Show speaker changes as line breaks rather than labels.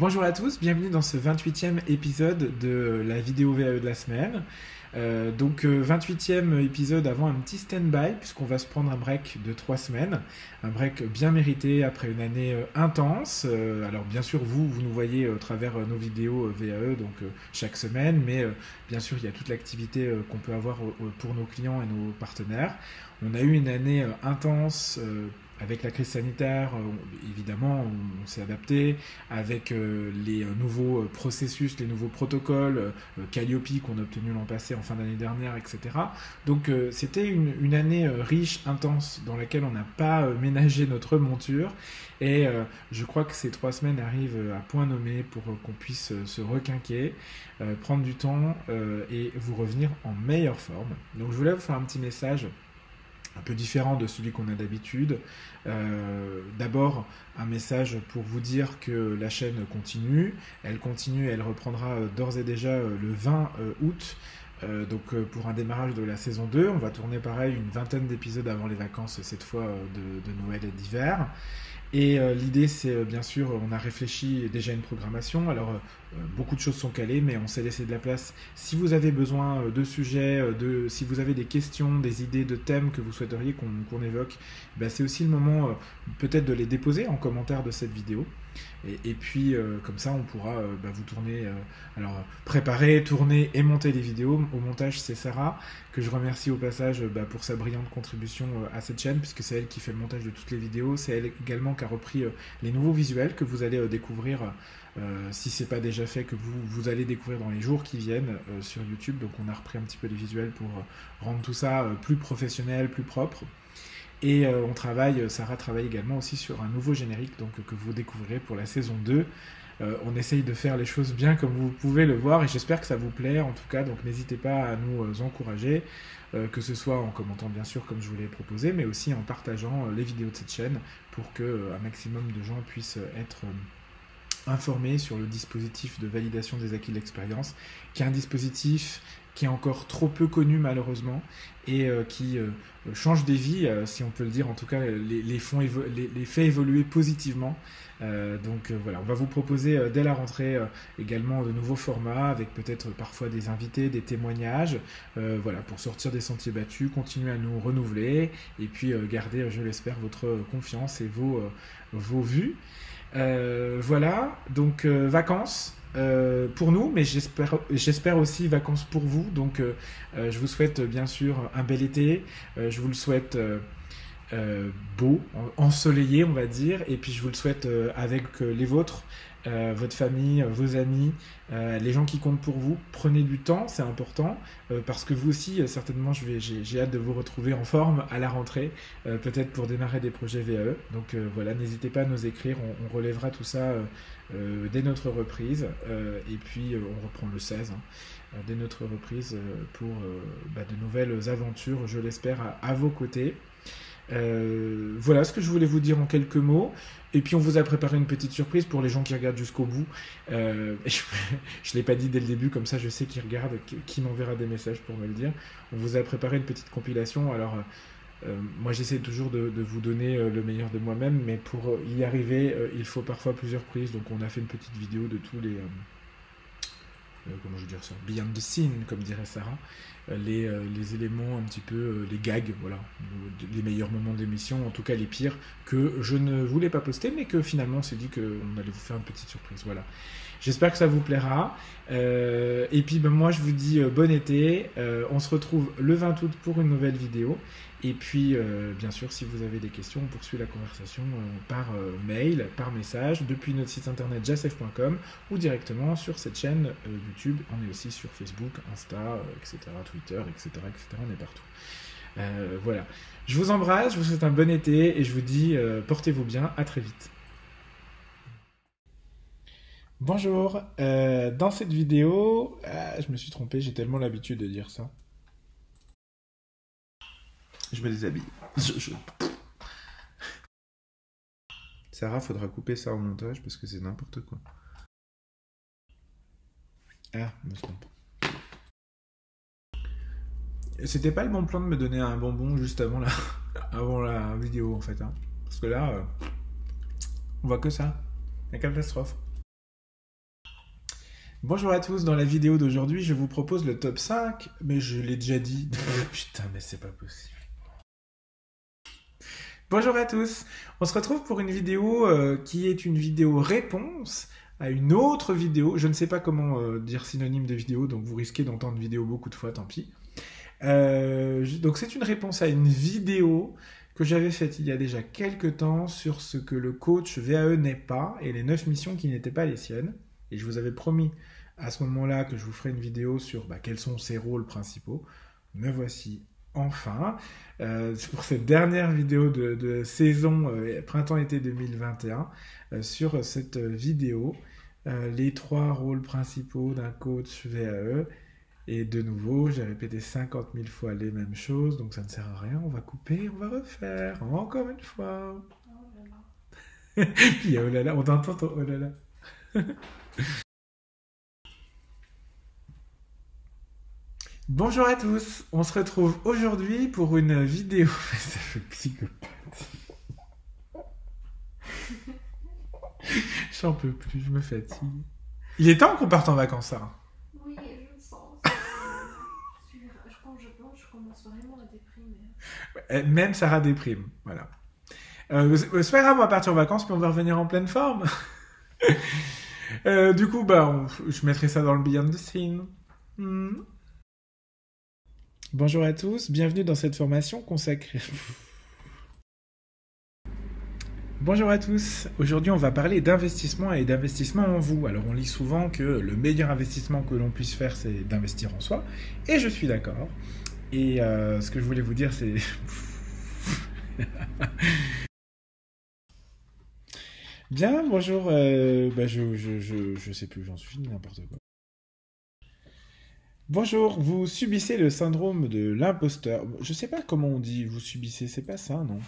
Bonjour à tous, bienvenue dans ce 28e épisode de la vidéo VAE de la semaine. Euh, donc 28e euh, épisode avant un petit stand-by puisqu'on va se prendre un break de 3 semaines, un break bien mérité après une année euh, intense. alors bien sûr vous, vous nous voyez au travers nos vidéos VAE donc chaque semaine, mais bien sûr il y a toute l'activité qu'on peut avoir pour nos clients et nos partenaires. On a eu une année intense avec la crise sanitaire, euh, évidemment, on, s'est adapté. Avec euh, les euh, nouveaux processus, les nouveaux protocoles, Calliope qu'on a obtenu l'an passé, en fin d'année dernière, etc. Donc c'était une, année riche, intense, dans laquelle on n'a pas ménagé notre monture. Et je crois que ces trois semaines arrivent à point nommé pour qu'on puisse se requinquer, prendre du temps et vous revenir en meilleure forme. Donc je voulais vous faire un petit message un peu différent de celui qu'on a d'habitude. Euh, d'abord, un message pour vous dire que la chaîne continue. Elle continue, elle reprendra euh, d'ores et déjà euh, le 20 août. donc pour un démarrage de la saison 2, on va tourner pareil une vingtaine d'épisodes avant les vacances, cette fois de, de Noël et d'hiver. Et l'idée, c'est bien sûr, on a réfléchi déjà à une programmation. Alors, beaucoup de choses sont calées, mais on s'est laissé de la place. Si vous avez besoin de sujets, de, si vous avez des questions, des idées de thèmes que vous souhaiteriez qu'on évoque, ben c'est aussi le moment peut-être de les déposer en commentaire de cette vidéo. Et, puis, euh, comme ça, on pourra euh, bah, vous tourner, euh, alors préparer, tourner et monter les vidéos. Au montage, c'est Sarah, que je remercie au passage bah, pour sa brillante contribution à cette chaîne, puisque c'est elle qui fait le montage de toutes les vidéos. C'est elle également qui a repris les nouveaux visuels que vous allez découvrir, si c'est pas déjà fait, que vous, vous allez découvrir dans les jours qui viennent sur YouTube. Donc, on a repris un petit peu les visuels pour rendre tout ça plus professionnel, plus propre. Et euh, on travaille, Sarah travaille également aussi sur un nouveau générique donc, que vous découvrirez pour la saison 2. Euh, on essaye de faire les choses bien comme vous pouvez le voir et j'espère que ça vous plaît en tout cas. Donc n'hésitez pas à nous euh, encourager, que ce soit en commentant bien sûr comme je vous l'ai proposé, mais aussi en partageant les vidéos de cette chaîne pour que un maximum de gens puissent être informés sur le dispositif de validation des acquis de l'expérience, qui est un dispositif qui est encore trop peu connu malheureusement et euh, qui euh, change des vies, euh, si on peut le dire, en tout cas les, les, fait évoluer positivement. donc voilà, on va vous proposer dès la rentrée également de nouveaux formats avec peut-être parfois des invités, des témoignages, voilà, pour sortir des sentiers battus, continuer à nous renouveler et puis garder, je l'espère, votre confiance et vos vues. Voilà, donc vacances. Euh, pour nous, mais j'espère aussi vacances pour vous. Donc, euh, euh, je vous souhaite bien sûr un bel été. je vous le souhaite beau, ensoleillé, on va dire. Et puis, je vous le souhaite avec les vôtres. Euh, votre famille, vos amis, euh, les gens qui comptent pour vous. Prenez du temps, c'est important, euh, parce que vous aussi, certainement, j'ai hâte de vous retrouver en forme à la rentrée, peut-être pour démarrer des projets VAE. Donc voilà, n'hésitez pas à nous écrire, on, relèvera tout ça dès notre reprise, et puis on reprend le 16, hein, dès notre reprise pour bah, de nouvelles aventures, je l'espère, à, vos côtés. Euh, voilà ce que je voulais vous dire en quelques mots. Et puis on vous a préparé une petite surprise pour les gens qui regardent jusqu'au bout. Euh, je ne l'ai pas dit dès le début, comme ça je sais qui regarde, qui, m'enverra des messages pour me le dire. On vous a préparé une petite compilation. Alors euh, moi j'essaie toujours de, vous donner le meilleur de moi-même, mais pour y arriver, il faut parfois plusieurs prises. Donc on a fait une petite vidéo de tous les comment je veux dire ça, beyond the scene, comme dirait Sarah, les, euh, les éléments un petit peu, les gags, voilà, les meilleurs moments de l'émission, en tout cas les pires, que je ne voulais pas poster, mais que finalement on s'est dit qu'on allait vous faire une petite surprise, voilà. J'espère que ça vous plaira. et puis ben, moi je vous dis bon été. on se retrouve le 20 août pour une nouvelle vidéo. Et puis, euh, bien sûr, si vous avez des questions, on poursuit la conversation euh, par euh, mail, par message, depuis notre site internet jassef.com ou directement sur cette chaîne YouTube. On est aussi sur Facebook, Insta, etc., etc., etc. On est partout. voilà. Je vous embrasse, je vous souhaite un bon été et je vous dis portez-vous bien. À très vite. Bonjour, dans cette vidéo, je me suis trompé, j'ai tellement l'habitude de dire ça. Je me déshabille. Sarah, faudra couper ça au montage parce que c'est n'importe quoi. Ah, me trompe. C'était pas le bon plan de me donner un bonbon juste avant la, avant la vidéo en fait. Hein. Parce que là, euh, on voit que ça. La catastrophe. Bonjour à tous, dans la vidéo d'aujourd'hui, je vous propose le top 5, mais je l'ai déjà dit. Putain, mais c'est pas possible. Bonjour à tous, on se retrouve pour une vidéo euh, qui est une vidéo réponse à une autre vidéo. Je ne sais pas comment euh, dire synonyme de vidéo, donc vous risquez d'entendre vidéo beaucoup de fois, tant pis. Euh, donc c'est une réponse à une vidéo que j'avais faite il y a déjà quelques temps sur ce que le coach VAE n'est pas et les 9 missions qui n'étaient pas les siennes. Et je vous avais promis à ce moment-là que je vous ferai une vidéo sur bah, quels sont ses rôles principaux. Me voici enfin euh, pour cette dernière vidéo de, saison euh, printemps-été 2021 euh, sur cette vidéo les trois rôles principaux d'un coach VAE. Et de nouveau, j'ai répété 50 000 fois les mêmes choses, donc ça ne sert à rien. On va couper, on va refaire encore une fois. Oh Puis oh là là, on entend ton oh là là. Bonjour à tous, on se retrouve aujourd'hui pour une vidéo. Ça fait psychopathe. J'en peux plus, je me fatigue. Il est temps qu'on parte en vacances, Sarah.
Oui, je le sens. je, pense, je, pense, je commence vraiment à déprimer.
Même Sarah déprime, voilà. Euh, c'est pas grave, on va partir en vacances, puis on va revenir en pleine forme. euh, du coup, bah, je mettrai ça dans le Beyond the Scene. Hmm. Bonjour à tous, bienvenue dans cette formation consacrée. Bonjour à tous, aujourd'hui on va parler d'investissement et d'investissement en vous. Alors on lit souvent que le meilleur investissement que l'on puisse faire c'est d'investir en soi, et je suis d'accord. Et euh, ce que je voulais vous dire c'est... Bien, bonjour, euh, bah, je, je, sais plus, j'en suis n'importe quoi. Bonjour, vous subissez le syndrome de l'imposteur. Je sais pas comment on dit vous subissez, c'est pas ça, non?